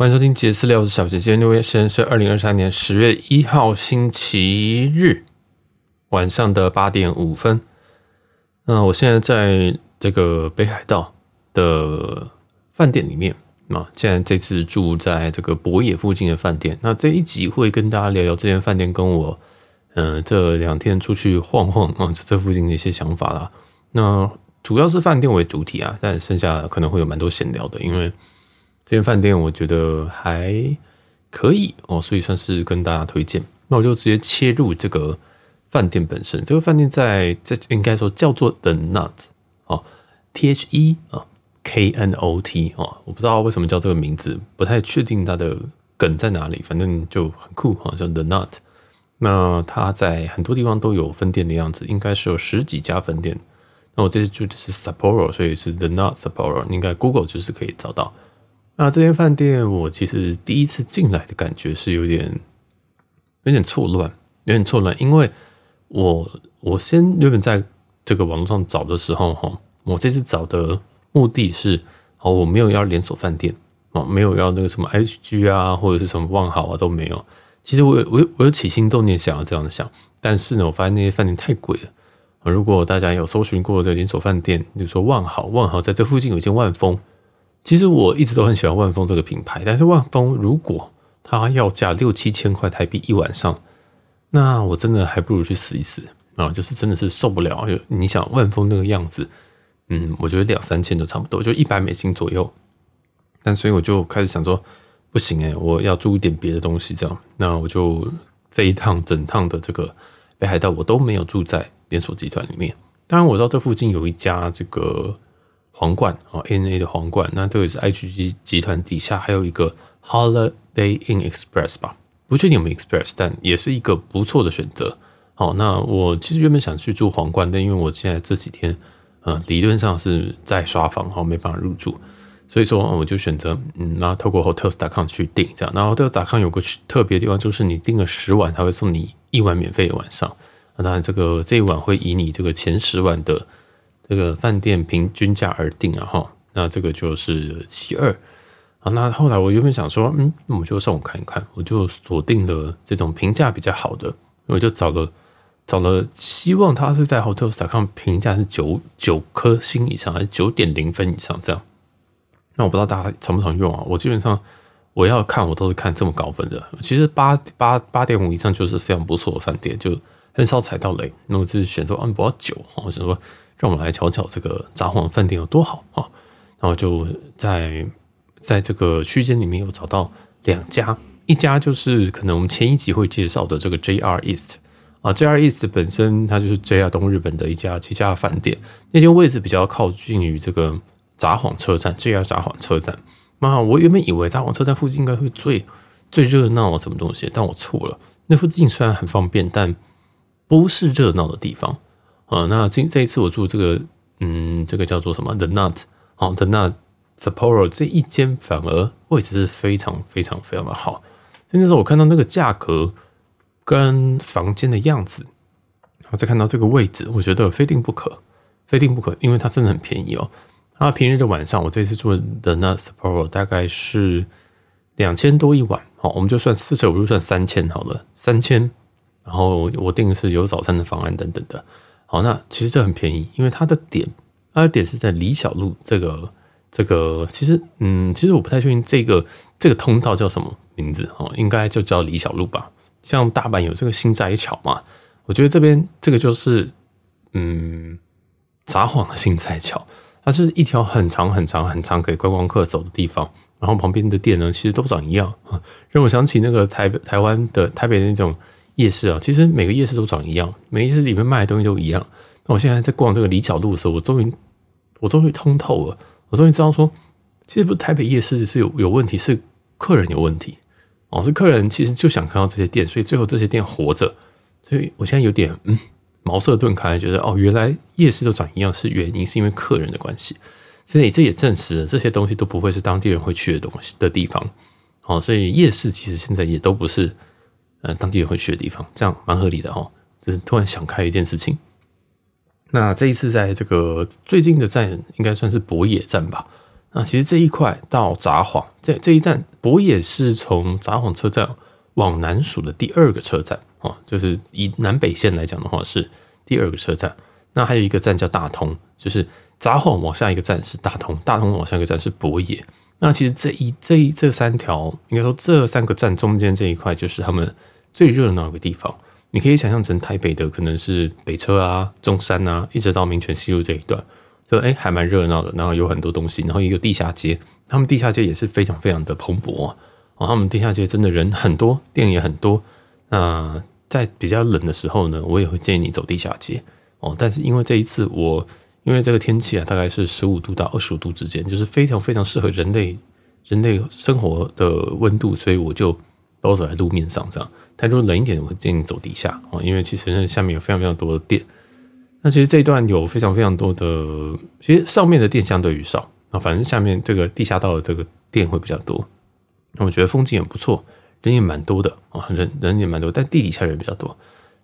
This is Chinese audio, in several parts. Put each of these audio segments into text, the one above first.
欢迎收听杰斯聊，我是小杰。今天六月十日是二零二三年十月一号星期日晚上的八点五分。那我现在在这个北海道的饭店里面啊，现在这次住在这个博野附近的饭店。那这一集会跟大家聊聊这间饭店跟我嗯、这两天出去晃晃啊这附近的一些想法啦。那主要是饭店为主体啊，但剩下可能会有蛮多闲聊的，因为。这间饭店我觉得还可以哦，所以算是跟大家推荐。那我就直接切入这个饭店本身。这个饭店在这应该说叫做 The Knot 哦，T H E 啊 K N O T 哦，我不知道为什么叫这个名字，不太确定它的梗在哪里。反正就很酷哈，叫 The Knot。那它在很多地方都有分店的样子，应该是有十几家分店。那我这次住的是 Sapporo，所以是 The Knot Sapporo，应该 Google 就是可以找到。那这间饭店，我其实第一次进来的感觉是有点有点错乱，有点错乱，因为我我先原本在这个网络上找的时候，哈，我这次找的目的是，哦，我没有要连锁饭店，哦，没有要那个什么 HG 啊，或者是什么万豪啊都没有。其实我有我有我有起心动念想要这样想，但是呢，我发现那些饭店太贵了。如果大家有搜寻过这个连锁饭店，比如说万豪，万豪在这附近有一间万丰。其实我一直都很喜欢万丰这个品牌，但是万丰如果它要价六七千块台币一晚上，那我真的还不如去死一死啊！就是真的是受不了。你想万丰那个样子，嗯，我觉得两三千都差不多，就一百美金左右。但所以我就开始想说，不行哎，我要住一点别的东西，这样。那我就这一趟整趟的这个北海道，我都没有住在连锁集团里面。当然我知道这附近有一家这个。皇冠啊，ANA 的皇冠，那这个是 IHG 集团底下还有一个 Holiday Inn Express 吧，不确定有没有 Express，但也是一个不错的选择。好，那我其实原本想去住皇冠，但因为我现在这几天呃理论上是在刷房，好没办法入住，所以说我就选择嗯，那透过 Hotels.com 去订这样。然后 Hotels.com 有个特别的地方，就是你订了十晚，他会送你一晚免费的晚上。那当然这个这一晚会以你这个前十晚的。这个饭店平均价而定啊，哈，那这个就是其二啊。那后来我原本想说，嗯，那我就上网看一看，我就锁定了这种评价比较好的，我就找了找了，希望它是在 Hotels.com 评价是九九颗星以上，还是九点零分以上这样。那我不知道大家常不常用啊？我基本上我要看，我都是看这么高分的。其实八八八点五以上就是非常不错的饭店，就很少踩到雷。那我就是选择嗯，不要九，我想说。让我们来瞧瞧这个札幌饭店有多好啊！然后就在在这个区间里面有找到两家，一家就是可能我们前一集会介绍的这个 JR East 啊，JR East 本身它就是 JR 东日本的一家旗下饭店，那间位置比较靠近于这个札幌车站，JR 札幌车站。那我原本以为札幌车站附近应该会最最热闹什么东西，但我错了。那附近虽然很方便，但不是热闹的地方。啊，那这这一次我住这个，嗯，这个叫做什么？The Nut，哦，The Nut Sapporo 这一间反而位置是非常非常非常的好。甚至是我看到那个价格跟房间的样子，然后再看到这个位置，我觉得非订不可，非订不可，因为它真的很便宜哦。它平日的晚上，我这次住的 The Nut Sapporo 大概是两千多一晚，好，我们就算四舍五入算三千好了，三千。然后我订的是有早餐的方案等等的。好，那其实这很便宜，因为它的点，它的点是在李小璐这个这个，其实嗯，其实我不太确定这个这个通道叫什么名字哦，应该就叫李小璐吧。像大阪有这个心斋桥嘛，我觉得这边这个就是嗯，札幌的心斋桥，它是一条很长很长很长给观光客走的地方，然后旁边的店呢，其实都长一样，让我想起那个台台湾的台北那种。夜市啊，其实每个夜市都长一样，每个夜市里面卖的东西都一样。那我现在在逛这个里角路的时候，我终于，我终于通透了，我终于知道说，其实不是台北夜市是有有问题，是客人有问题哦，是客人其实就想看到这些店，所以最后这些店活着。所以我现在有点嗯茅塞顿开，觉得哦，原来夜市都长一样是原因，是因为客人的关系。所以这也证实了这些东西都不会是当地人会去的东西的地方。哦，所以夜市其实现在也都不是。呃，当地人会去的地方，这样蛮合理的哦。只是突然想开一件事情。那这一次在这个最近的站，应该算是博野站吧。那其实这一块到札幌，这这一站博野是从札幌车站往南数的第二个车站哦，就是以南北线来讲的话是第二个车站。那还有一个站叫大通，就是札幌往下一个站是大通，大通往下一个站是博野。那其实这一这一这三条，应该说这三个站中间这一块，就是他们最热闹的地方。你可以想象成台北的可能是北车啊、中山啊，一直到民权西路这一段，就哎还蛮热闹的。然后有很多东西，然后一个地下街，他们地下街也是非常非常的蓬勃啊。他们地下街真的人很多，店也很多。那在比较冷的时候呢，我也会建议你走地下街哦。但是因为这一次我因为这个天气啊，大概是十五度到二十五度之间，就是非常非常适合人类人类生活的温度，所以我就都走在路面上这样。太多冷一点，我建议你走地下哦，因为其实那下面有非常非常多的店。那其实这一段有非常非常多的，其实上面的店相对于少啊，反正下面这个地下道的这个店会比较多。那我觉得风景也不错，人也蛮多的啊，人人也蛮多，但地底下人比较多。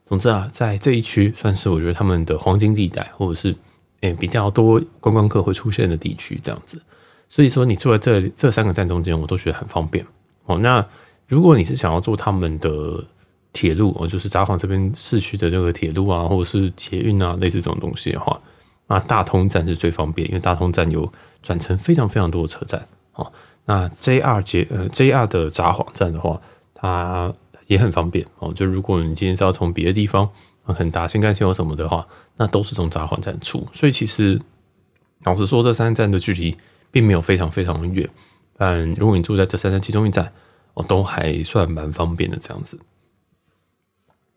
总之啊，在这一区算是我觉得他们的黄金地带，或者是诶比较多观光客会出现的地区这样子。所以说你住在这这三个站中间，我都觉得很方便哦。那如果你是想要坐他们的铁路哦，就是札幌这边市区的这个铁路啊，或者是捷运啊，类似这种东西的话，那大通站是最方便，因为大通站有转乘非常非常多的车站哦。那 JR 捷呃 JR 的札幌站的话，它也很方便哦。就如果你今天是要从别的地方，很大新干线或什么的话，那都是从札幌站出。所以其实老实说，这三站的距离并没有非常非常的远。但如果你住在这三站其中一站，哦，都还算蛮方便的这样子。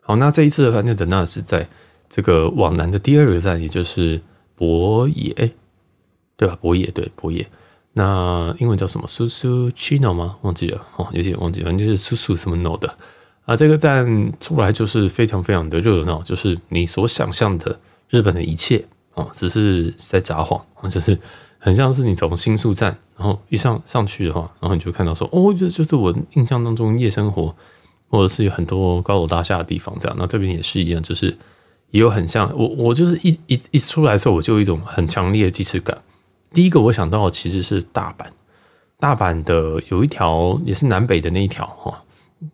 好，那这一次的饭店的那是在这个往南的第二个站，也就是博野，对吧？博野对博野。那英文叫什么？Susuchino 吗？忘记了哦，有点忘记，反正就是 Susu 什么 no 的啊。这个站出来就是非常非常的热闹，就是你所想象的日本的一切哦，只是在札幌，就是。很像是你从新宿站，然后一上上去的话，然后你就看到说，哦，这就是我印象当中夜生活，或者是有很多高楼大厦的地方这样。那这边也是一样，就是也有很像我，我就是一一一出来的时候，我就有一种很强烈的既视感。第一个我想到其实是大阪，大阪的有一条也是南北的那一条哈，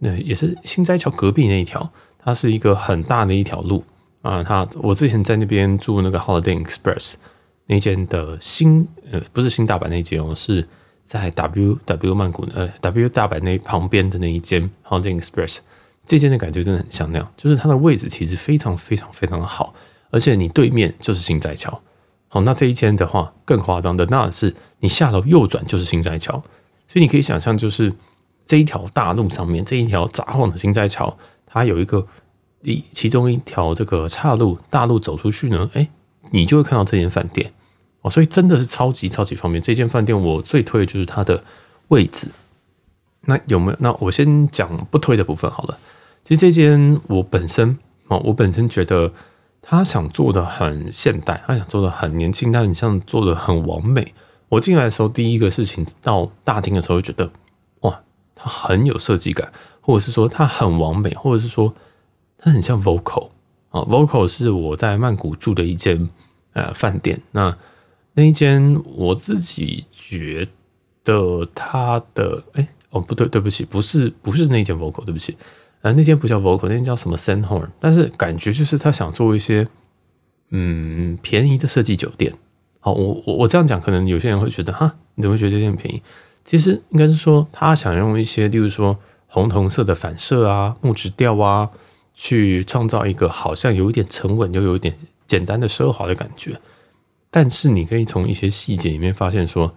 那也是新斋桥隔壁那一条，它是一个很大的一条路啊。它我之前在那边住那个 Holiday Express。那间的新呃不是新大阪那间哦，是在 W W 曼谷呃 W 大阪那旁边的那一间 holding Express，这间的感觉真的很像那样，就是它的位置其实非常非常非常的好，而且你对面就是新斋桥。好，那这一间的话更夸张的，那是你下楼右转就是新斋桥，所以你可以想象，就是这一条大路上面这一条札幌的新斋桥，它有一个一其中一条这个岔路大路走出去呢，哎，你就会看到这间饭店。所以真的是超级超级方便。这间饭店我最推的就是它的位置。那有没有？那我先讲不推的部分好了。其实这间我本身哦，我本身觉得他想做的很现代，他想做的很年轻，但很像做的很完美。我进来的时候，第一个事情到大厅的时候，就觉得哇，它很有设计感，或者是说它很完美，或者是说它很像 Vocal 啊。Vocal 是我在曼谷住的一间呃饭店。那那一间我自己觉得它的哎、哦不对，对不起，不是不是那间 Voco，对不起，呃那间不叫 Voco，那间叫什么 Sandhorn，但是感觉就是他想做一些嗯便宜的设计酒店。好，我我我这样讲，可能有些人会觉得哈，你怎么觉得这间便宜？其实应该是说他想用一些，例如说红铜色的反射啊、木质调啊，去创造一个好像有一点沉稳又有一点简单的奢华的感觉。但是你可以从一些细节里面发现，说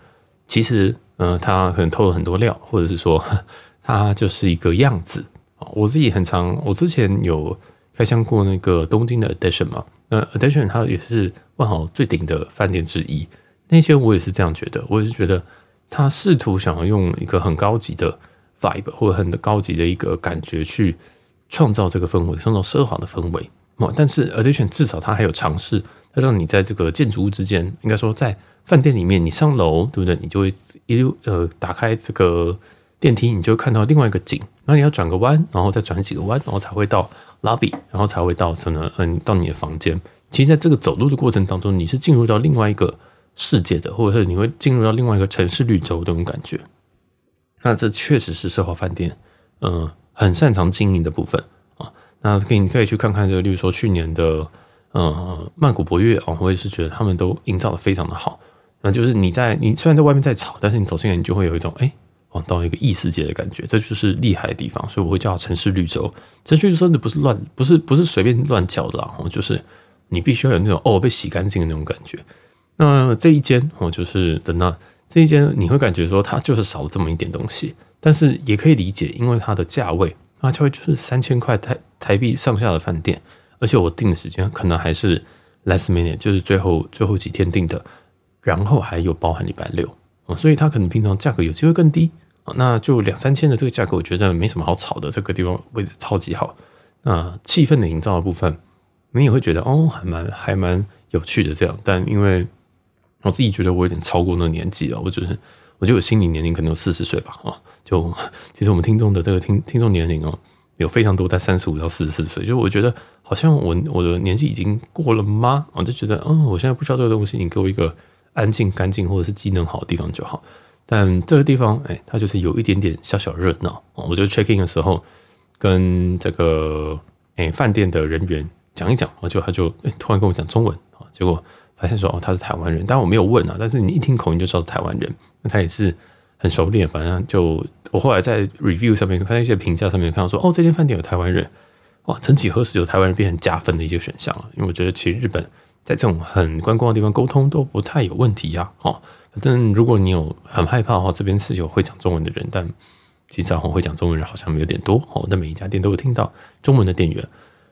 其实，呃，它可能透了很多料，或者是说，它就是一个样子。我自己很常，我之前有开箱过那个东京的 Edition 嘛，那 Edition 它也是万豪最顶的饭店之一。那些我也是这样觉得，我也是觉得他试图想要用一个很高级的 vibe 或者很高级的一个感觉去创造这个氛围，创造奢华的氛围。但是 Edition 至少它还有尝试。它让你在这个建筑物之间，应该说在饭店里面，你上楼对不对？你就会一路呃打开这个电梯，你就会看到另外一个景。然后你要转个弯，然后再转几个弯，然后才会到 lobby，然后才会到什么嗯到你的房间。其实在这个走路的过程当中，你是进入到另外一个世界的，或者是你会进入到另外一个城市绿洲这种感觉。那这确实是奢华饭店，嗯、很擅长经营的部分啊。那可以你可以去看看这个，例如说去年的呃曼谷博悦啊，我也是觉得他们都营造的非常的好。那就是你在你虽然在外面在吵，但是你走进来，你就会有一种哎，哦，到一个异世界的感觉，这就是厉害的地方。所以我会叫城市绿洲。城市绿洲真的不是乱，不是不是随便乱叫的啊，就是你必须要有那种哦被洗干净的那种感觉。那这一间哦，就是的那这一间，你会感觉说它就是少了这么一点东西，但是也可以理解，因为它的价位，它价位就是三千块台台币上下的饭店，而且我订的时间可能还是 last minute，就是最后最后几天订的。然后还有包含礼拜六啊，所以它可能平常价格有机会更低啊，那就两三千的这个价格，我觉得没什么好吵的。这个地方位置超级好，那气氛的营造的部分，你也会觉得哦，还蛮还蛮有趣的这样。但因为我自己觉得我有点超过那个年纪了，我觉得我觉得我心理年龄可能有四十岁吧啊。就其实我们听众的这个听听众年龄哦，有非常多在三十五到四十四岁，就我觉得好像我我的年纪已经过了吗？我就觉得嗯，我现在不需要这个东西，你给我一个。安静、干净，或者是机能好的地方就好。但这个地方，哎，它就是有一点点小小热闹。我就 check in 的时候，跟这个哎饭店的人员讲一讲，我就他就哎突然跟我讲中文啊，结果发现说哦他是台湾人，但我没有问啊，但是你一听口音就知道是台湾人。那他也是很熟练，反正就我后来在 review 上面看一些评价上面看到说，哦这间饭店有台湾人，哇，曾几何时有台湾人变成加分的一些选项了。因为我觉得其实日本。在这种很观光的地方沟通都不太有问题呀，哦，反正如果你有很害怕的话，这边是有会讲中文的人，但其实会讲中文人好像有点多哦。但每一家店都有听到中文的店员，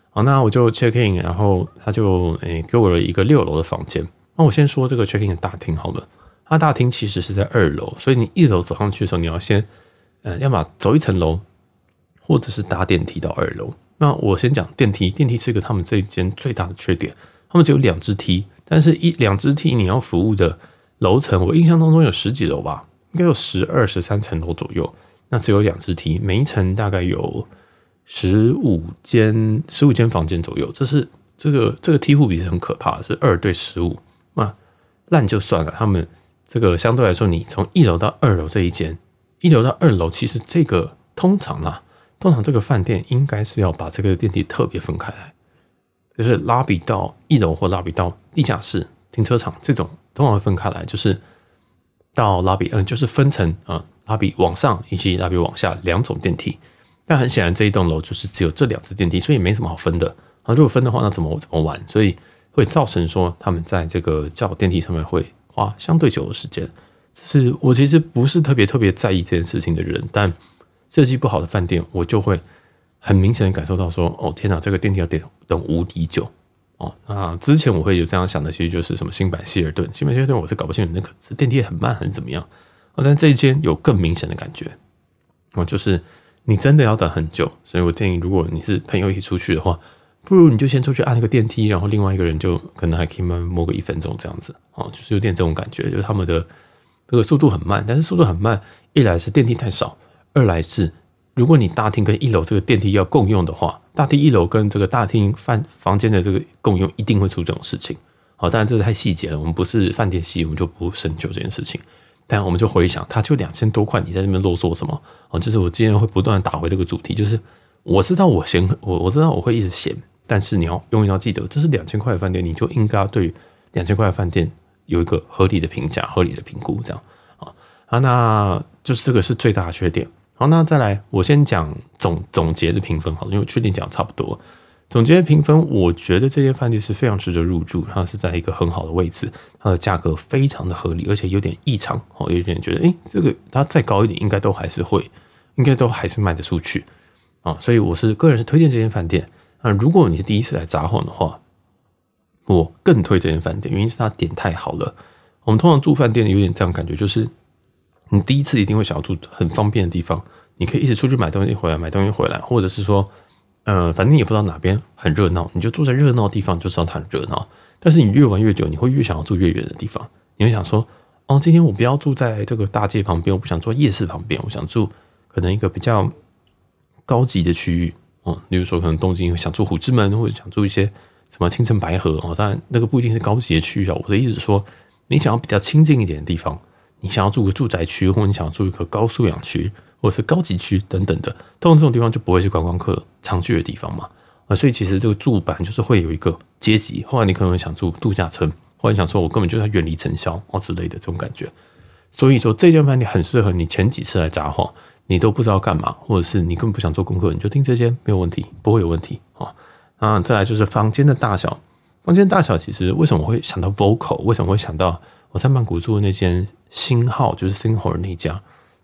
好，那我就 check in，然后他就诶给我了一个六楼的房间。那我先说这个 check in 的大厅好了，它大厅其实是在二楼，所以你一楼走上去的时候，你要先呃要么走一层楼，或者是搭电梯到二楼。那我先讲电梯，电梯是一个他们这一间最大的缺点。他们只有两只梯，但是一两只梯你要服务的楼层，我印象当中有十几楼吧，应该有十二十三层楼左右。那只有两只梯，每一层大概有十五间十五间房间左右。这是这个这个梯户比是很可怕的，是二对十五。那烂就算了，他们这个相对来说，你从一楼到二楼这一间，一楼到二楼，其实这个通常啊，通常这个饭店应该是要把这个电梯特别分开来。就是拉比到一楼或拉比到地下室停车场这种，通常会分开来。就是到拉比，嗯，就是分成啊，拉比往上以及拉比往下两种电梯。但很显然，这一栋楼就是只有这两只电梯，所以没什么好分的啊。如果分的话，那怎么怎么玩？所以会造成说他们在这个叫电梯上面会花相对久的时间。是我其实不是特别特别在意这件事情的人，但设计不好的饭店，我就会。很明显的感受到说，哦天哪，这个电梯要等等无敌久哦。那之前我会有这样想的，其实就是什么新版希尔顿，新版希尔顿我是搞不清楚那个是电梯很慢还是怎么样。哦，但这一间有更明显的感觉哦，就是你真的要等很久。所以我建议，如果你是朋友一起出去的话，不如你就先出去按那个电梯，然后另外一个人就可能还可以慢慢摸个一分钟这样子哦，就是有点这种感觉，就是他们的这个速度很慢，但是速度很慢，一来是电梯太少，二来是。如果你大厅跟一楼这个电梯要共用的话，大厅一楼跟这个大厅饭房间的这个共用一定会出这种事情。好，当然这是太细节了，我们不是饭店系，我们就不深究这件事情。但我们就回想，它就两千多块，你在这边啰嗦什么？哦，就是我今天会不断打回这个主题，就是我知道我嫌我我知道我会一直嫌，但是你要永远要记得，这是两千块的饭店，你就应该要对两千块的饭店有一个合理的评价、合理的评估，这样啊啊，那就是这个是最大的缺点。好，那再来，我先讲总总结的评分，好，因为我确定讲差不多。总结的评分，我觉得这间饭店是非常值得入住，它是在一个很好的位置，它的价格非常的合理，而且有点异常，哦，有点觉得，诶，这个它再高一点，应该都还是会，应该都还是卖得出去啊。所以我是个人是推荐这间饭店。那如果你是第一次来札幌的话，我更推这间饭店，原因是它点太好了。我们通常住饭店有点这样感觉，就是。你第一次一定会想要住很方便的地方，你可以一直出去买东西回来，买东西回来，或者是说，呃，反正你也不知道哪边很热闹，你就住在热闹的地方，就知道它很热闹。但是你越玩越久，你会越想要住越远的地方。你会想说，哦，今天我不要住在这个大街旁边，我不想住夜市旁边，我想住可能一个比较高级的区域，哦，例如说可能东京想住虎之门，或者想住一些什么青城白河哦，当然那个不一定是高级的区域啊。我的意思是说。你想要比较清静一点的地方，你想要住个住宅区，或者你想要住一个高素养区，或者是高级区等等的，通常这种地方就不会是观光客常去的地方嘛。啊，所以其实这个住板就是会有一个阶级。后来你可能会想住度假村，或者想说我根本就要远离尘嚣哦之类的这种感觉。所以说这间饭店很适合你前几次来札幌，你都不知道干嘛，或者是你根本不想做功课，你就听这些没有问题，不会有问题啊。啊，再来就是房间的大小，房间大小其实为什么会想到 vocal？为什么会想到我在曼谷住的那间星号，就是 Singhole 那家，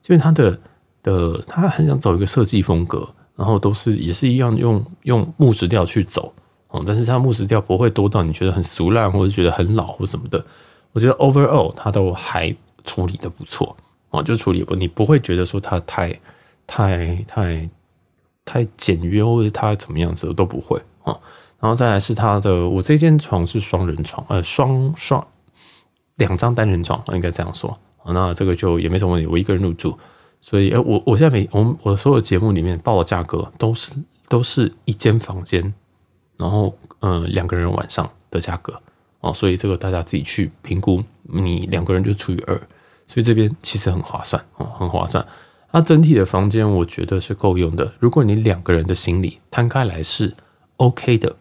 因为它的的他很想走一个设计风格。然后都是也是一样用用木质调去走哦，但是它木质调不会多到你觉得很俗烂或者觉得很老或什么的。我觉得 overall 它都还处理的不错哦，就处理不你不会觉得说它太太太太简约或者它怎么样子都不会啊。然后再来是它的，我这间床是双人床，呃，双双两张单人床应该这样说啊。那这个就也没什么问题，我一个人入住。所以，哎，我我现在每我我所有节目里面报的价格都是都是一间房间，然后呃两个人晚上的价格哦，所以这个大家自己去评估，你两个人就除以二，所以这边其实很划算哦，很划算。那整体的房间我觉得是够用的，如果你两个人的行李摊开来是 OK 的，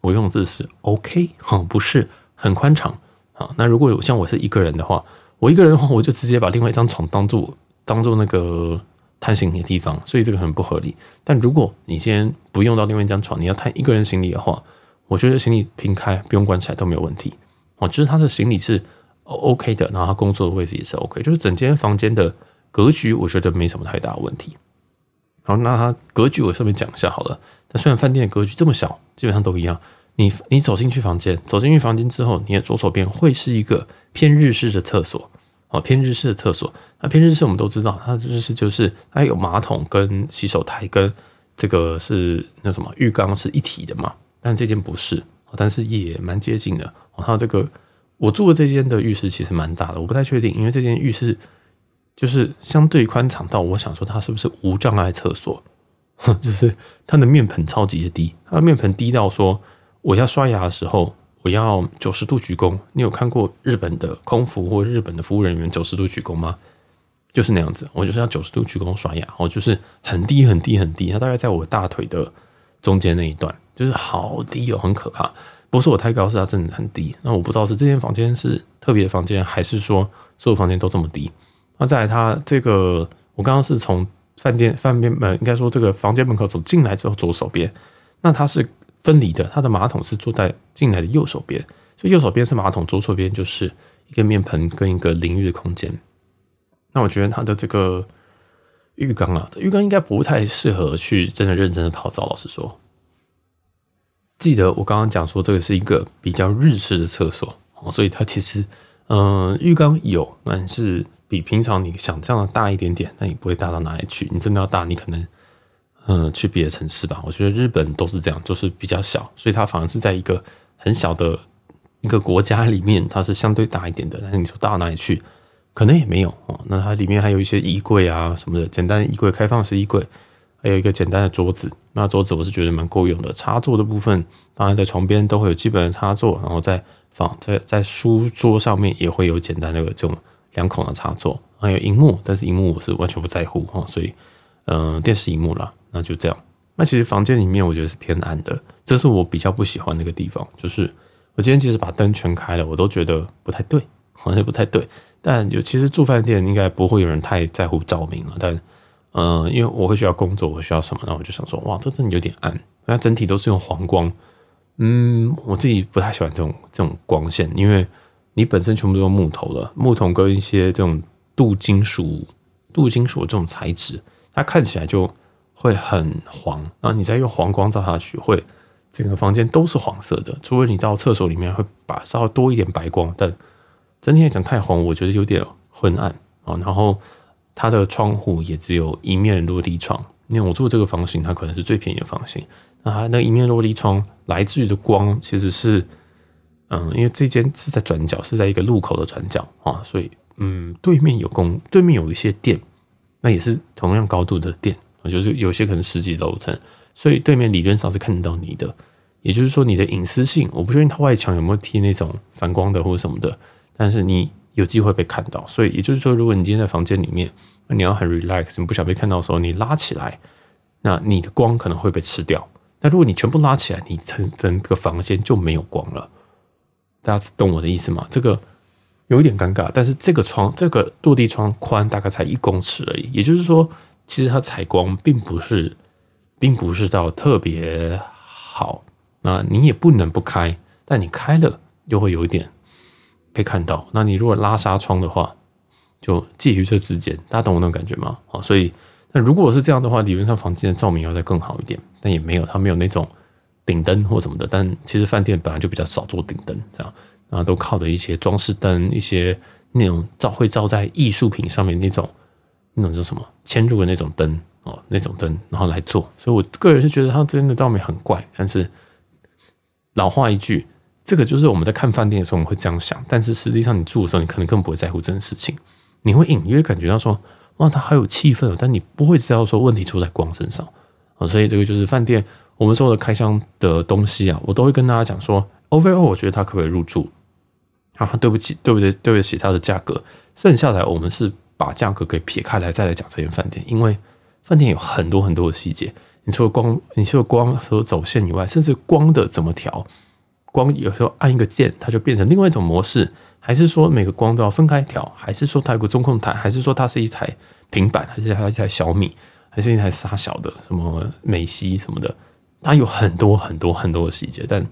我用字是 OK 哈，不是很宽敞啊。那如果有像我是一个人的话，我一个人的话，我就直接把另外一张床当做。当做那个摊行李的地方，所以这个很不合理。但如果你先不用到另外一张床，你要摊一个人行李的话，我觉得行李平开不用关起来都没有问题。哦，就是他的行李是 OK 的，然后他工作的位置也是 OK，就是整间房间的格局，我觉得没什么太大的问题。好，那它格局我顺便讲一下好了。但虽然饭店的格局这么小，基本上都一样。你你走进去房间，走进去房间之后，你的左手边会是一个偏日式的厕所。哦，偏日式的厕所，那偏日式我们都知道，它日式就是它有马桶跟洗手台跟这个是那什么浴缸是一体的嘛，但这间不是，但是也蛮接近的。哦，它这个我住的这间的浴室其实蛮大的，我不太确定，因为这间浴室就是相对宽敞到我想说它是不是无障碍厕所，就是它的面盆超级的低，它的面盆低到说我要刷牙的时候。我要九十度鞠躬。你有看过日本的空服或日本的服务人员九十度鞠躬吗？就是那样子，我就是要九十度鞠躬刷牙，我就是很低很低很低，它大概在我大腿的中间那一段，就是好低哦，很可怕。不是我太高，是它真的很低。那我不知道是这间房间是特别的房间，还是说所有房间都这么低？那再来，它这个我刚刚是从饭店饭店门，应该说这个房间门口走进来之后，左手边，那它是。分离的，它的马桶是坐在进来的右手边，所以右手边是马桶，左手边就是一个面盆跟一个淋浴的空间。那我觉得它的这个浴缸啊，这浴缸应该不太适合去真的认真的泡澡。老实说，记得我刚刚讲说这个是一个比较日式的厕所，所以它其实嗯、呃，浴缸有，但是比平常你想象的大一点点，那也不会大到哪里去。你真的要大，你可能。嗯，去别的城市吧。我觉得日本都是这样，就是比较小，所以它反而是在一个很小的一个国家里面，它是相对大一点的。但是你说大到哪里去，可能也没有哦。那它里面还有一些衣柜啊什么的，简单衣柜，开放式衣柜，还有一个简单的桌子。那桌子我是觉得蛮够用的。插座的部分，当然在床边都会有基本的插座，然后在放在在书桌上面也会有简单的这种两孔的插座，还有荧幕，但是荧幕我是完全不在乎哈，所以嗯，电视荧幕啦。那就这样。那其实房间里面我觉得是偏暗的，这是我比较不喜欢那个地方。就是我今天其实把灯全开了，我都觉得不太对，好像不太对。但就其实住饭店应该不会有人太在乎照明了。但、嗯，因为我会需要工作，我需要什么，然后我就想说，哇，这真的有点暗。那整体都是用黄光，嗯，我自己不太喜欢这种这种光线，因为你本身全部都用木头了，木头跟一些这种镀金属、镀金属这种材质，它看起来就。会很黄，然后你再用黄光照下去，会整个房间都是黄色的。除非你到厕所里面会把稍微多一点白光，但整体来讲太黄，我觉得有点昏暗啊。然后它的窗户也只有一面落地窗，因为我住这个房型，它可能是最便宜的房型。那它那一面落地窗来自于的光其实是，嗯，因为这间是在转角，是在一个路口的转角啊，所以嗯，对面有公，对面有一些店，那也是同样高度的店。就是有些可能十几楼层，所以对面理论上是看得到你的，也就是说你的隐私性，我不确定它外墙有没有贴那种反光的或者什么的，但是你有机会被看到。所以也就是说，如果你今天在房间里面，你要很 relax，你不想被看到的时候，你拉起来，那你的光可能会被吃掉。那如果你全部拉起来，你整整个房间就没有光了。大家懂我的意思吗？这个有一点尴尬，但是这个窗，这个落地窗宽大概才一公尺而已。也就是说，其实它采光并不是，并不是到特别好。那你也不能不开，但你开了又会有一点被看到。那你如果拉纱窗的话，就介于这之间。大家懂我那种感觉吗？好，所以那如果是这样的话，理论上房间的照明要再更好一点，但也没有，它没有那种。顶灯或什么的，但其实饭店本来就比较少做顶灯，这样，然后都靠的一些装饰灯，一些那种照会照在艺术品上面那种，那种叫什么嵌入的那种灯哦，那种灯，然后来做。所以我个人是觉得它这边的照明很怪，但是老话一句，这个就是我们在看饭店的时候我们会这样想，但是实际上你住的时候，你可能更不会在乎这件事情，你会隐约感觉到说，哇，它好有气氛哦，但你不会知道说问题出在光身上啊，所以这个就是饭店。我们所有的开箱的东西啊，我都会跟大家讲说，overall 我觉得它可不可以入住啊？对不起，对不对？对不起，它的价格。剩下来我们是把价格给撇开来再来讲这间饭店，因为饭店有很多很多的细节。你除了光，你除了光和走线以外，甚至光的怎么调，光有时候按一个键，它就变成另外一种模式，还是说每个光都要分开调，还是说它有个中控台，还是说它是一台平板，还是它一台小米，还是一台啥小的什么美西什么的。它有很多很多很多的细节，但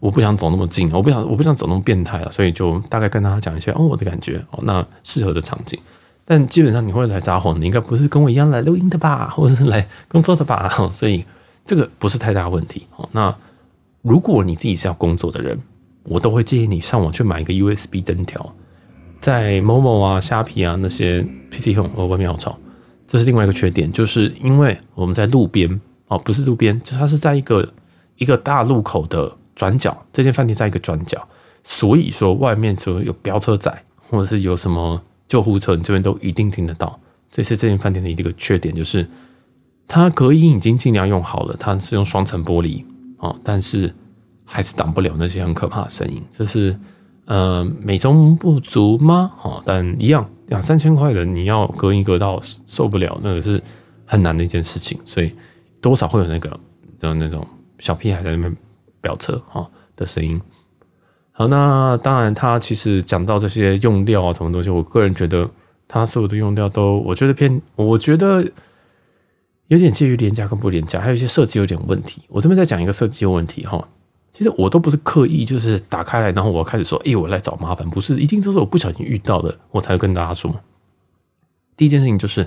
我不想走那么近，我不想我不想走那么变态啊，所以就大概跟大家讲一下哦，我的感觉哦，那适合的场景。但基本上你会来札幌，你应该不是跟我一样来录音的吧，或者是来工作的吧？所以这个不是太大问题。那如果你自己是要工作的人，我都会建议你上网去买一个 USB 灯条，在 Momo 啊、虾皮啊那些 PC Home 哦，外面好吵。这是另外一个缺点，就是因为我们在路边。哦，不是路边，就它是在一个一个大路口的转角。这间饭店在一个转角，所以说外面说有飙车仔，或者是有什么救护车，你这边都一定听得到。这是这间饭店的一个缺点，就是它隔音已经尽量用好了，它是用双层玻璃哦，但是还是挡不了那些很可怕的声音。就是呃，美中不足吗？哦，但一样两三千块的，你要隔音隔到受不了，那个是很难的一件事情，所以。多少会有那个的那种小屁孩在那边飙车哈的声音。好，那当然，他其实讲到这些用料啊，什么东西，我个人觉得他所有的用料都，我觉得偏，我觉得有点介于廉价跟不廉价，还有一些设计有点问题。我这边再讲一个设计有问题哈，其实我都不是刻意，就是打开来，然后我开始说，哎，我来找麻烦，不是，一定都是我不小心遇到的，我才会跟大家说。第一件事情就是。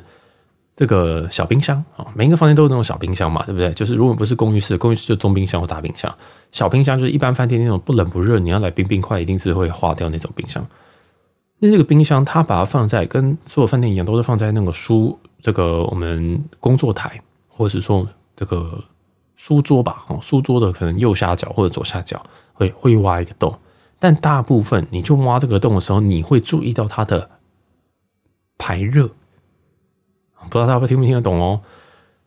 这个小冰箱啊，每一个房间都有那种小冰箱嘛，对不对？就是如果不是公寓式，公寓式就中冰箱或大冰箱，小冰箱就是一般饭店那种不冷不热，你要来冰冰块，一定是会化掉那种冰箱。那这个冰箱，它把它放在跟所有饭店一样，都是放在那个书这个我们工作台，或者是说这个书桌吧，哦，书桌的可能右下角或者左下角会会挖一个洞，但大部分你就挖这个洞的时候，你会注意到它的排热。不知道大家听不听得懂哦？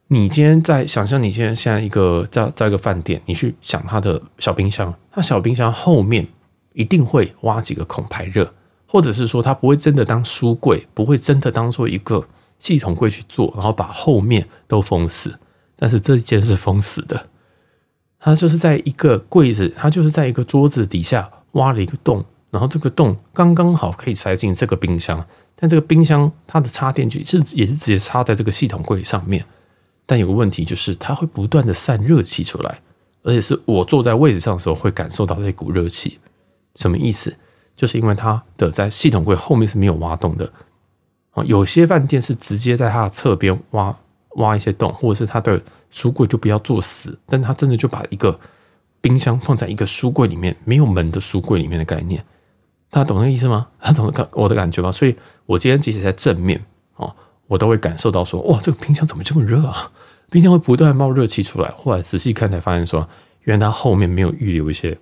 你今天在想象，你今天现在一个在在一个饭店，你去想它的小冰箱，它小冰箱后面一定会挖几个孔排热，或者是说它不会真的当书柜，不会真的当做一个系统柜去做，然后把后面都封死。但是这一间是封死的，它就是在一个柜子，它就是在一个桌子底下挖了一个洞，然后这个洞刚刚好可以塞进这个冰箱。但这个冰箱它的插电具是也是直接插在这个系统柜上面，但有个问题就是它会不断的散热气出来，而且是我坐在位置上的时候会感受到这股热气。什么意思？就是因为它的在系统柜后面是没有挖洞的有些饭店是直接在它的侧边挖挖一些洞，或者是它的书柜就不要做死，但它真的就把一个冰箱放在一个书柜里面没有门的书柜里面的概念。大家懂那个意思吗？他懂感我的感觉吗？所以，我今天即使在正面哦，我都会感受到说，哇，这个冰箱怎么这么热啊？冰箱会不断冒热气出来。后来仔细看才发现说，原来它后面没有预留一些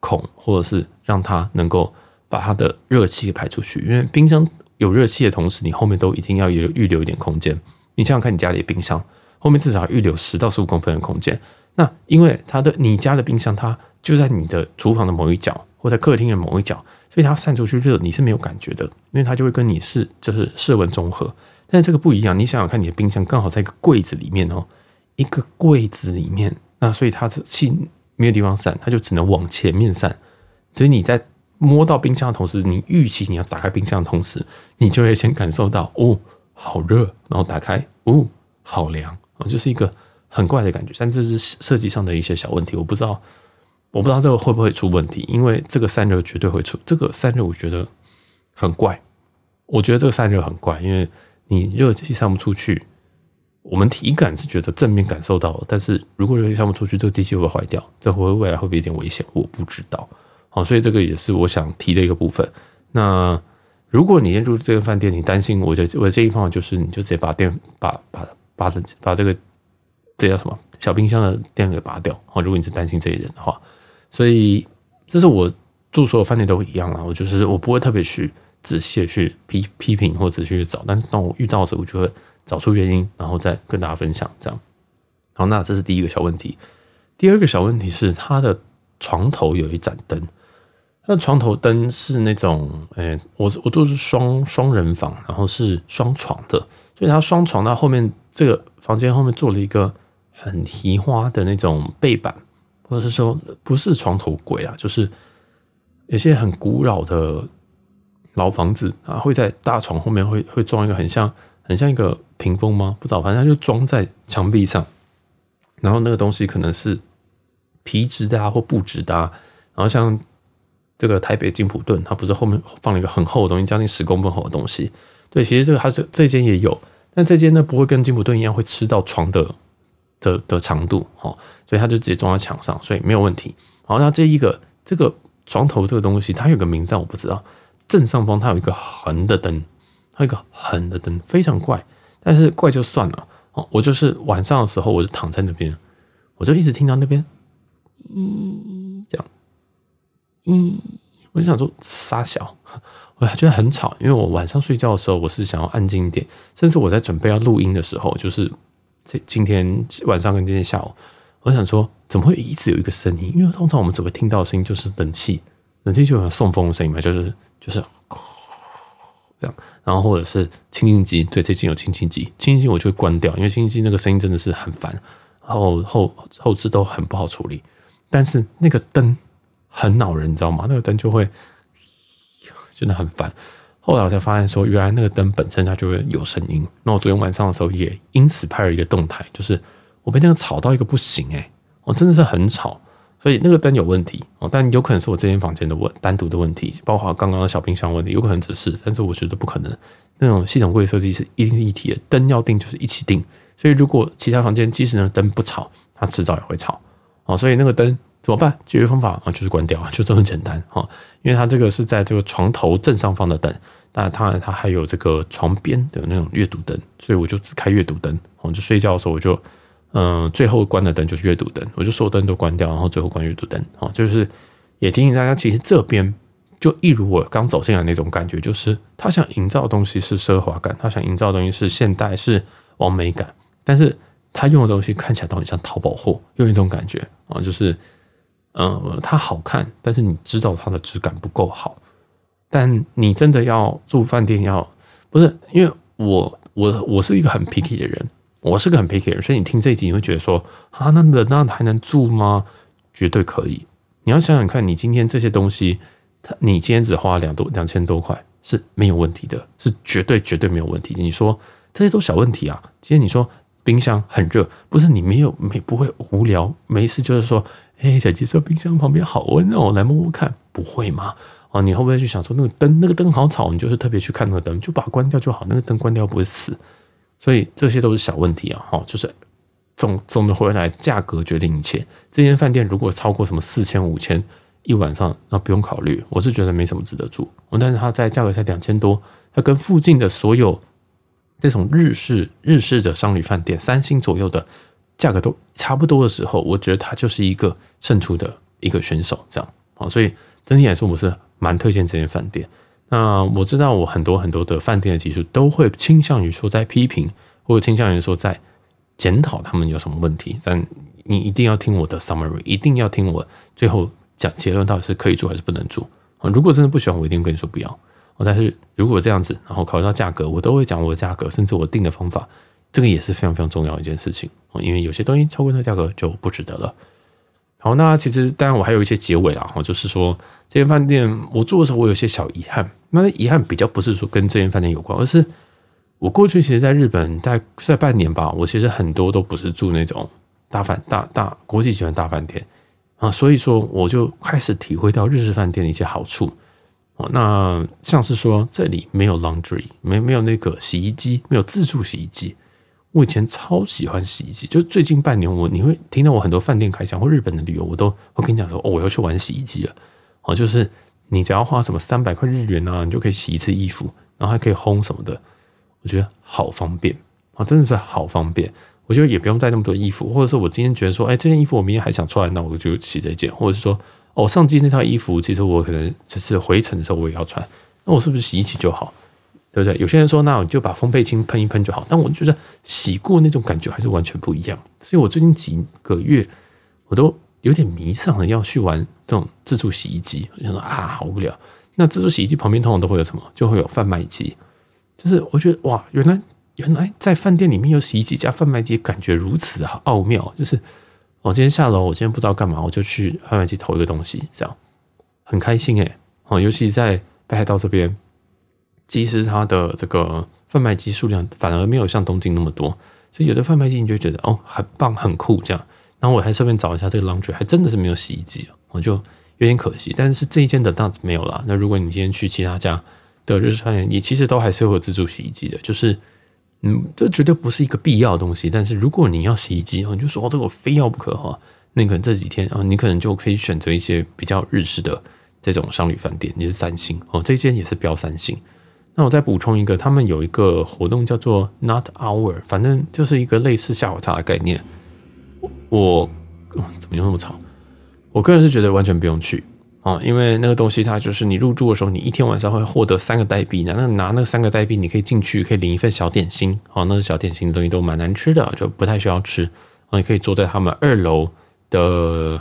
孔，或者是让它能够把它的热气排出去。因为冰箱有热气的同时，你后面都一定要有预留一点空间。你想想看，你家里的冰箱后面至少预留十到十五公分的空间。那因为它的你家的冰箱，它就在你的厨房的某一角。或在客厅的某一角，所以它散出去热你是没有感觉的，因为它就会跟你是就是室温中和。但是这个不一样，你想想看，你的冰箱刚好在一个柜子里面哦，一个柜子里面，那所以它的气没有地方散，它就只能往前面散。所以你在摸到冰箱的同时，你预期你要打开冰箱的同时，你就会先感受到哦，好热，然后打开哦，好凉啊，就是一个很怪的感觉。但这是设计上的一些小问题，我不知道。我不知道这个会不会出问题，因为这个散热绝对会出。这个散热我觉得很怪，我觉得这个散热很怪，因为你热气散不出去，我们体感是觉得正面感受到，但是如果热气散不出去，这个机器会不会坏掉？这会未来会不会有点危险？我不知道。好，所以这个也是我想提的一个部分。那如果你先入这个饭店，你担心，我的我的建议方法就是，你就直接把电把把把这把这个这叫什么小冰箱的电给拔掉。好，如果你是担心这一点的话。所以，这是我住所有饭店都一样啊。我就是我不会特别去仔细的去批批评或者去找，但是当我遇到的时候，我就会找出原因，然后再跟大家分享这样。好，那这是第一个小问题。第二个小问题是，它的床头有一盏灯。那床头灯是那种，诶，我我住是双双人房，然后是双床的，所以它双床，它后面这个房间后面做了一个很奇花的那种背板。或者是说不是床头柜啊，就是有些很古老的老房子啊，会在大床后面会会装一个很像很像一个屏风吗？不知道，反正它就装在墙壁上。然后那个东西可能是皮质的啊，或布质的啊。然后像这个台北金普顿，它不是后面放了一个很厚的东西，将近十公分厚的东西。对，其实这个它这这间也有，但这间呢不会跟金普顿一样会吃到床的。的的长度，哈，所以它就直接装在墙上，所以没有问题。好，那这一个这个床头这个东西，它有个名字，我不知道。正上方它有一个横的灯，它有一个横的灯，非常怪。但是怪就算了，哦，我就是晚上的时候，我就躺在那边，我就一直听到那边，咦，咦，我就想说傻小，我觉得很吵，因为我晚上睡觉的时候，我是想要安静一点，甚至我在准备要录音的时候，就是。这今天晚上跟今天下午，我想说，怎么会一直有一个声音？因为通常我们只会听到声音就是冷气，冷气就有送风的声音嘛，就是就是 这样。然后或者是清净机，对，最近有清净机，清净机我就会关掉，因为清净机那个声音真的是很烦，然后后后置都很不好处理。但是那个灯很恼人，你知道吗？那个灯就会真的很烦。后来我才发现，说原来那个灯本身它就会有声音。那我昨天晚上的时候也因此拍了一个动态，就是我被那个吵到一个不行诶，我真的是很吵，所以那个灯有问题哦。但有可能是我这间房间的问单独的问题，包括刚刚的小冰箱问题，有可能只是，但是我觉得不可能。那种系统柜设计是一定是一体的，灯要定就是一起定。所以如果其他房间即使那灯不吵，它迟早也会吵哦。所以那个灯怎么办？解决方法啊，就是关掉，就这么简单哈。因为它这个是在这个床头正上方的灯，那它它还有这个床边的那种阅读灯，所以我就只开阅读灯。我就睡觉的时候，我就嗯、最后关的灯就是阅读灯，我就所有灯都关掉，然后最后关阅读灯。哦，就是也提醒大家，其实这边就一如我刚走进来那种感觉，就是他想营造的东西是奢华感，他想营造的东西是现代，是完美感，但是他用的东西看起来都很像淘宝货，有一种感觉啊，就是。嗯，它好看，但是你知道它的质感不够好。但你真的要住饭店要，不是因为我我我是一个很 picky 的人，我是个很 picky 的人，所以你听这一集你会觉得说啊，那那那还能住吗？绝对可以。你要想想看，你今天这些东西，它你今天只花两多两千多块是没有问题的，是绝对绝对没有问题。你说这些都小问题啊？今天你说冰箱很热，不是你没有没不会无聊没事，就是说。哎，小杰说冰箱旁边好温哦，来摸摸看，不会吗？哦，你会不会去想说那个灯，那个灯好吵，你就是特别去看那个灯，就把它关掉就好，那个灯关掉不会死。所以这些都是小问题啊，哈，就是总总的回来，价格决定一切。这间饭店如果超过什么四千五千一晚上，那不用考虑，我是觉得没什么值得住。但是它在价格才两千多，它跟附近的所有这种日式日式的商旅饭店三星左右的。价格都差不多的时候，我觉得他就是一个胜出的一个选手，这样啊，所以整体来说，我是蛮推荐这间饭店。那我知道，我很多很多的饭店的技术都会倾向于说在批评，或者倾向于说在检讨他们有什么问题。但你一定要听我的 summary，一定要听我最后讲结论到底是可以住还是不能住啊。如果真的不喜欢，我一定跟你说不要。但是如果这样子，然后考虑到价格，我都会讲我的价格，甚至我定的方法，这个也是非常非常重要一件事情。因为有些东西超过那个价格就不值得了。好，那其实当然我还有一些结尾啦，就是说这间饭店我住的时候，我有些小遗憾。那遗憾比较不是说跟这间饭店有关，而是我过去其实在日本大概在半年吧，我其实很多都不是住那种大饭大大国际集团大饭店啊，所以说我就开始体会到日式饭店的一些好处哦。那像是说这里没有 laundry，没没有那个洗衣机，没有自助洗衣机。我以前超喜欢洗衣机，就最近半年我你会听到我很多饭店开箱或日本的旅游，我都会跟你讲说哦，我要去玩洗衣机了。哦，就是你只要花什么三百块日元啊，你就可以洗一次衣服，然后还可以烘什么的，我觉得好方便啊，真的是好方便。我觉得也不用带那么多衣服，或者是我今天觉得说，哎，这件衣服我明天还想穿，那我就洗这件，或者是说。哦，上季那套衣服，其实我可能只是回程的时候我也要穿，那我是不是洗一洗就好，对不对？有些人说，那我就把风倍清喷一喷就好，但我觉得洗过那种感觉还是完全不一样。所以我最近几个月，我都有点迷上了要去玩这种自助洗衣机。我就说啊，好无聊。那自助洗衣机旁边通常都会有什么？就会有贩卖机。就是我觉得哇，原来原来在饭店里面有洗衣机加贩卖机，感觉如此的奥妙，就是。我今天下楼，我今天不知道干嘛，我就去贩卖机投一个东西，这样很开心诶。哦，尤其在北海道这边，其实它的这个贩卖机数量反而没有像东京那么多，所以有的贩卖机你就觉得哦，很棒很酷这样。然后我还顺便找一下这个 laundry，还真的是没有洗衣机，我就有点可惜。但是这一间的当然没有啦。那如果你今天去其他家的日式饭店，你其实都还是会有自助洗衣机的，就是。嗯，这绝对不是一个必要的东西。但是如果你要洗衣机，你就说哦，这个我非要不可哈。那可能这几天啊，你可能就可以选择一些比较日式的这种商旅饭店。你是三星哦，这间也是标三星。那我再补充一个，他们有一个活动叫做 Not Hour，反正就是一个类似下午茶的概念。我怎么又那么吵？我个人是觉得完全不用去。啊，因为那个东西，它就是你入住的时候，你一天晚上会获得三个代币，然后拿那三个代币，你可以进去，可以领一份小点心。哦，那个小点心的东西都蛮难吃的，就不太需要吃。啊，你可以坐在他们二楼的，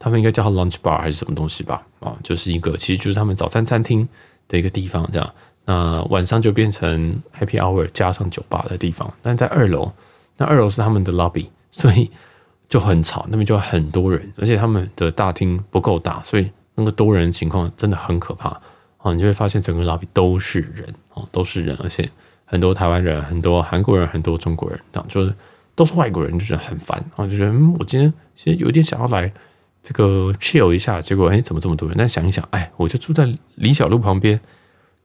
他们应该叫 lunch bar 还是什么东西吧？啊，就是一个，其实就是他们早餐餐厅的一个地方，这样。那晚上就变成 happy hour 加上酒吧的地方，但在二楼，那二楼是他们的 lobby，所以就很吵，那边就很多人，而且他们的大厅不够大，所以。那个多人情况真的很可怕啊！你就会发现整个 lobby 都是人哦，都是人，而且很多台湾人、很多韩国人、很多中国人，这样就是都是外国人，就觉得很烦啊！就觉得嗯我今天其实有点想要来这个 chill 一下，结果哎，怎么这么多人？但想一想，哎，我就住在李小璐旁边，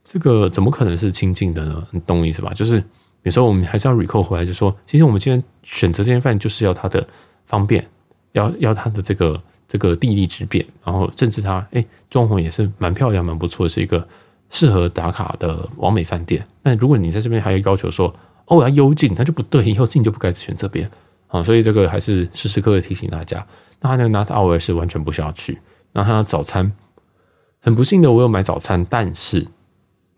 这个怎么可能是清净的呢？你懂我意思吧？就是有时候我们还是要 recall 回来，就说其实我们今天选择这间饭就是要它的方便，要要它的这个。这个地利之便，然后甚至它哎，装潢也是蛮漂亮、蛮不错，是一个适合打卡的完美饭店。但如果你在这边还有要求说哦，我要幽静，那就不对，幽静就不该选这边啊。所以这个还是时时刻刻提醒大家。那他那个 Not Hour 是完全不需要去。那他的早餐，很不幸的我有买早餐，但是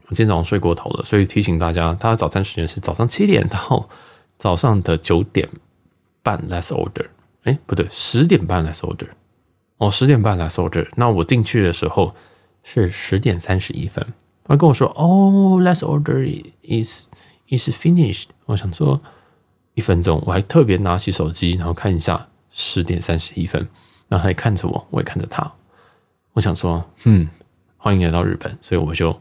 我今天早上睡过头了，所以提醒大家，他的早餐时间是早上七点到早上的九点半 less order。哎，不对，十点半 less order。哦，十点半来 order，那我进去的时候是十点三十一分。他跟我说：“哦，less order is is finished。”我想说一分钟，我还特别拿起手机，然后看一下十点三十一分，然后他也看着我，我也看着他。我想说：“嗯，欢迎来到日本。”所以我就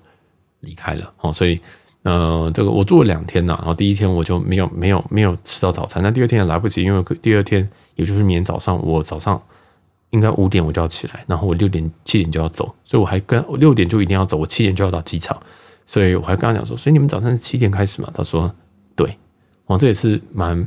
离开了。哦，所以呃，这个我住了两天呐，然后第一天我就没有没有没有吃到早餐，那第二天也来不及，因为第二天也就是明天早上，我早上。应该五点我就要起来，然后我六点七点就要走，所以我还跟我六点就一定要走，我七点就要到机场，所以我还跟他讲说，所以你们早上是七点开始嘛？他说对，哦，这也是蛮，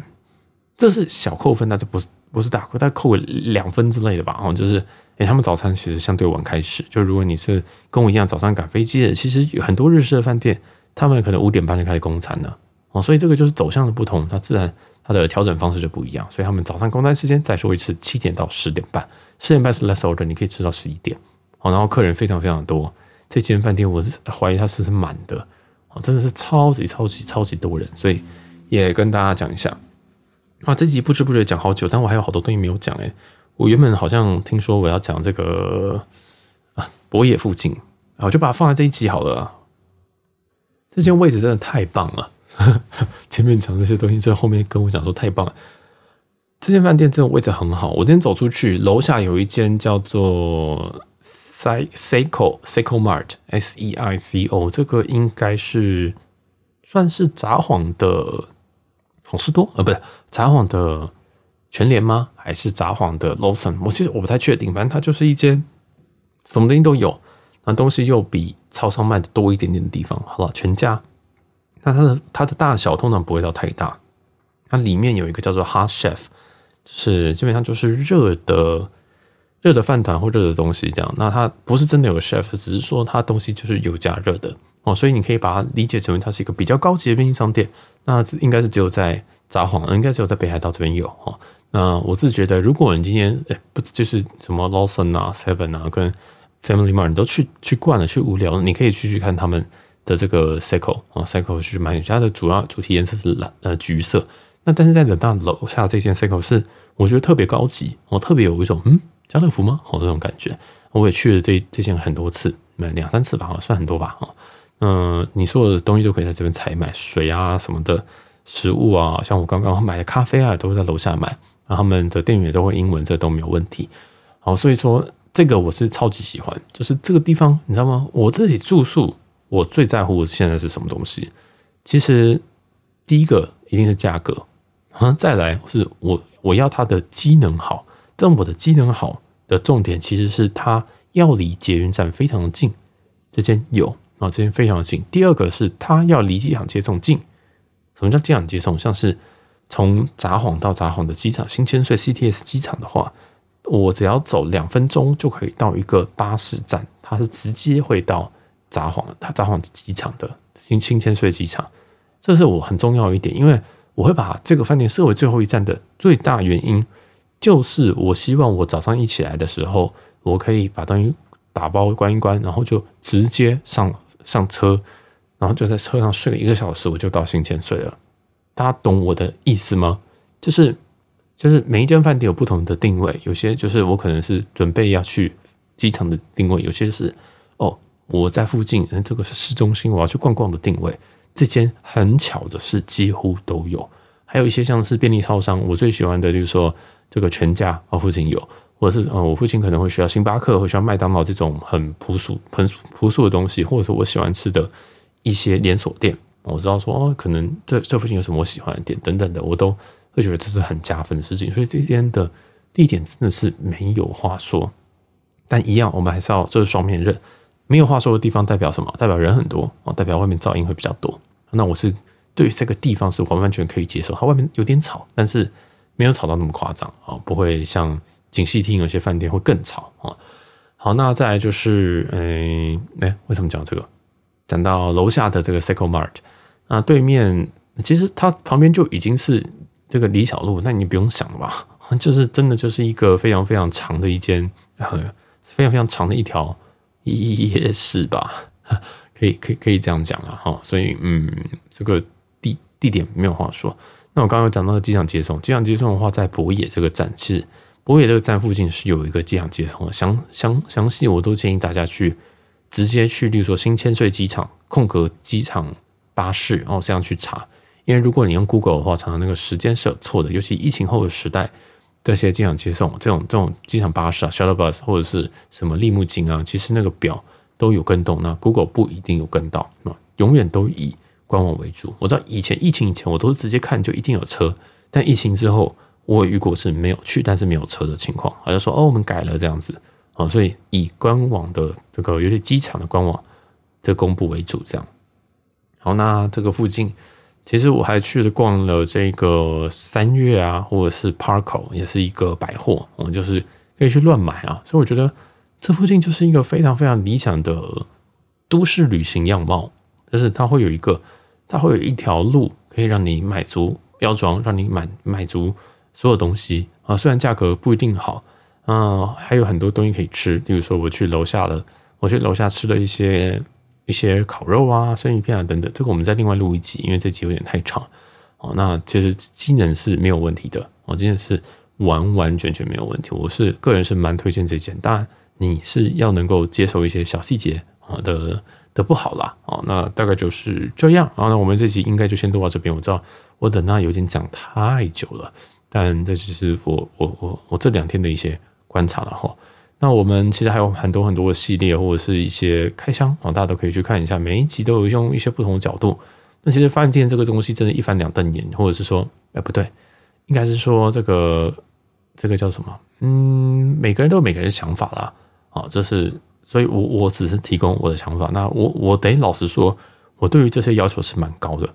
这是小扣分，但这不是不是大扣，大概扣个两分之类的吧？哦，就是诶，他们早餐其实相对晚开始，就如果你是跟我一样早上赶飞机的，其实有很多日式的饭店，他们可能五点半就开始供餐了，哦，所以这个就是走向的不同，它自然它的调整方式就不一样，所以他们早上供餐时间再说一次，七点到十点半。十点半是 less order 你可以吃到十一点，哦，然后客人非常非常多。这间饭店我是怀疑它是不是满的，哦，真的是超级超级超级多人，所以也跟大家讲一下。啊，这集不知不觉讲好久，但我还有好多东西没有讲诶。我原本好像听说我要讲这个啊，博野附近，啊，我就把它放在这一集好了。这间位置真的太棒了，前面讲这些东西，在后面跟我讲说太棒了。这间饭店这个位置很好，我今天走出去，楼下有一间叫做 Seiko Seiko Mart S E I C O，这个应该是算是札幌的好事多啊，不是札幌的。全联吗？还是札幌的 Lawson？我其实我不太确定，反正它就是一间什么东西都有，那东西又比超商卖的多一点点的地方。好了，全家，那它的它的大小通常不会到太大。它里面有一个叫做 Hot Chef，就是基本上就是热的热的饭团或热的东西这样。那它不是真的有个 chef，只是说它东西就是有加热的哦，所以你可以把它理解成为它是一个比较高级的便利商店。那应该是只有在札幌，应该只有在北海道这边有哦。那我是觉得，如果你今天诶、欸、不就是什么 Lawson 啊、Seven 啊跟 Family Mart 你都去去惯了，去无聊了，你可以去去看他们的这个 Seiko 啊，Seiko 去买，它的主要主题颜色是蓝呃橘色。那但是在等到楼下这件 Seiko 是我觉得特别高级，我特别有一种嗯家乐福吗？好这种感觉。我也去了这这件很多次，买两三次吧，算很多吧啊。嗯，你所有的东西都可以在这边采买，水啊什么的，食物啊，像我刚刚买的咖啡啊，都会在楼下买。然后他们的店员都会英文，这都没有问题。好，所以说这个我是超级喜欢，就是这个地方，你知道吗？我自己住宿，我最在乎现在是什么东西？其实第一个一定是价格，啊，再来是我我要它的机能好。但我的机能好的重点其实是它要离捷运站非常的近，这间有啊，这间非常的近。第二个是它要离机场接送近。什么叫机场接送？像是。从札幌到札幌的机场，新千岁 CTS 机场的话，我只要走两分钟就可以到一个巴士站，它是直接会到札幌，它札幌机场的新新千岁机场，这是我很重要一点，因为我会把这个饭店设为最后一站的最大原因，就是我希望我早上一起来的时候，我可以把东西打包关一关，然后就直接上上车，然后就在车上睡个一个小时，我就到新千岁了。大家懂我的意思吗？就是就是每一间饭店有不同的定位，有些就是我可能是准备要去机场的定位，有些是哦我在附近，这个是市中心，我要去逛逛的定位。这间很巧的是几乎都有，还有一些像是便利超商，我最喜欢的就是说这个全家啊附近有，或者是呃我附近可能会需要星巴克，会需要麦当劳这种很朴素很朴素的东西，或者是我喜欢吃的一些连锁店。我知道说哦，可能这这附近有什么我喜欢的店等等的，我都会觉得这是很加分的事情。所以这边的地点真的是没有话说。但一样，我们还是要这是双面刃。没有话说的地方代表什么？代表人很多哦，代表外面噪音会比较多。那我是对于这个地方是完完全可以接受。它外面有点吵，但是没有吵到那么夸张啊，不会像锦糸町有些饭店会更吵啊。好，那再来就是，诶，哎，为什么讲这个？讲到楼下的这个 Seiko Mart。那对面其实它旁边就已经是这个李小璐，那你不用想了吧？就是真的就是一个非常非常长的一间，非常非常长的一条夜市吧，可以可以可以这样讲了哈。所以嗯，这个地地点没有话说。那我刚刚有讲到的机场接送，机场接送的话，在博野这个站，其实博野这个站附近是有一个机场接送的，详详详细我都建议大家去直接去，例如说新千岁机场空格机场。巴士，然后这样去查，因为如果你用 Google 的话，常常那个时间是有错的。尤其疫情后的时代，这些机场接送这种这种机场巴士啊，shuttle bus 或者是什么利木津啊，其实那个表都有跟动。那 Google 不一定有跟到，永远都以官网为主。我知道以前疫情以前，我都是直接看就一定有车，但疫情之后，我遇过是没有去，但是没有车的情况，好像说哦，我们改了这样子啊，所以以官网的这个有点机场的官网的公布为主，这样。好，那这个附近，其实我还去了逛了这个三月啊，或者是 Parco，也是一个百货，嗯，就是可以去乱买啊。所以我觉得这附近就是一个非常非常理想的都市旅行样貌，就是它会有一个，它会有一条路可以让你买足标装，让你满买足所有东西啊。虽然价格不一定好，嗯，还有很多东西可以吃。例如说，我去楼下了，我去楼下吃了一些。一些烤肉啊、生鱼片啊等等，这个我们再另外录一集，因为这集有点太长。哦，那其实机能是没有问题的，哦，机能是完完全全没有问题。我是个人是蛮推荐这件，当然你是要能够接受一些小细节啊的的不好啦啊。那大概就是这样啊。那我们这集应该就先录到这边。我知道我等那有点讲太久了，但这就是我我我我这两天的一些观察了哈。那我们其实还有很多很多的系列或者是一些开箱啊，大家都可以去看一下，每一集都有用一些不同的角度。那其实饭店这个东西真的，一翻两瞪眼，或者是说，哎，不对，应该是说这个这个叫什么？嗯，每个人都有每个人的想法啦。啊，这是，所以我我只是提供我的想法。那我我得老实说，我对于这些要求是蛮高的，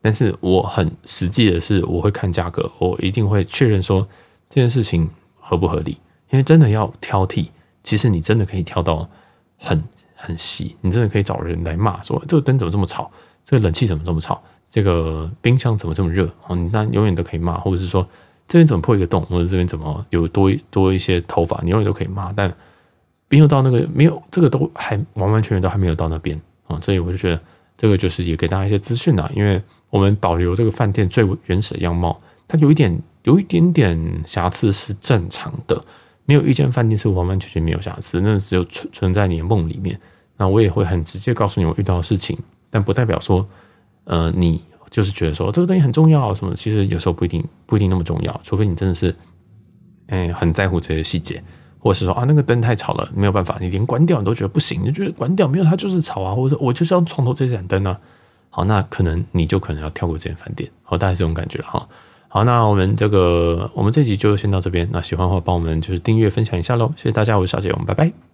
但是我很实际的是，我会看价格，我一定会确认说这件事情合不合理。因为真的要挑剔，其实你真的可以挑到很很细，你真的可以找人来骂说，这个灯怎么这么吵，这个冷气怎么这么吵，这个冰箱怎么这么热哦，你那永远都可以骂，或者是说这边怎么破一个洞，或者这边怎么有多多一些头发，你永远都可以骂。但没有到那个没有这个都还完完全全都还没有到那边啊，所以我就觉得这个就是也给大家一些资讯啊，因为我们保留这个饭店最原始的样貌，它有一点有一点点瑕疵是正常的。没有一间饭店是完完全全没有瑕疵，那只有存存在你的梦里面。那我也会很直接告诉你我遇到的事情，但不代表说，呃，你就是觉得说这个东西很重要什么？其实有时候不一定不一定那么重要，除非你真的是，哎，很在乎这些细节，或者是说啊，那个灯太吵了，没有办法，你连关掉你都觉得不行，你觉得关掉没有它就是吵啊，或者我就是要床头这盏灯啊，好，那可能你就可能要跳过这间饭店，好，大概这种感觉哈。好，那我们这个，我们这集就先到这边。那喜欢的话，帮我们就是订阅分享一下喽，谢谢大家，我是小杰，我们拜拜。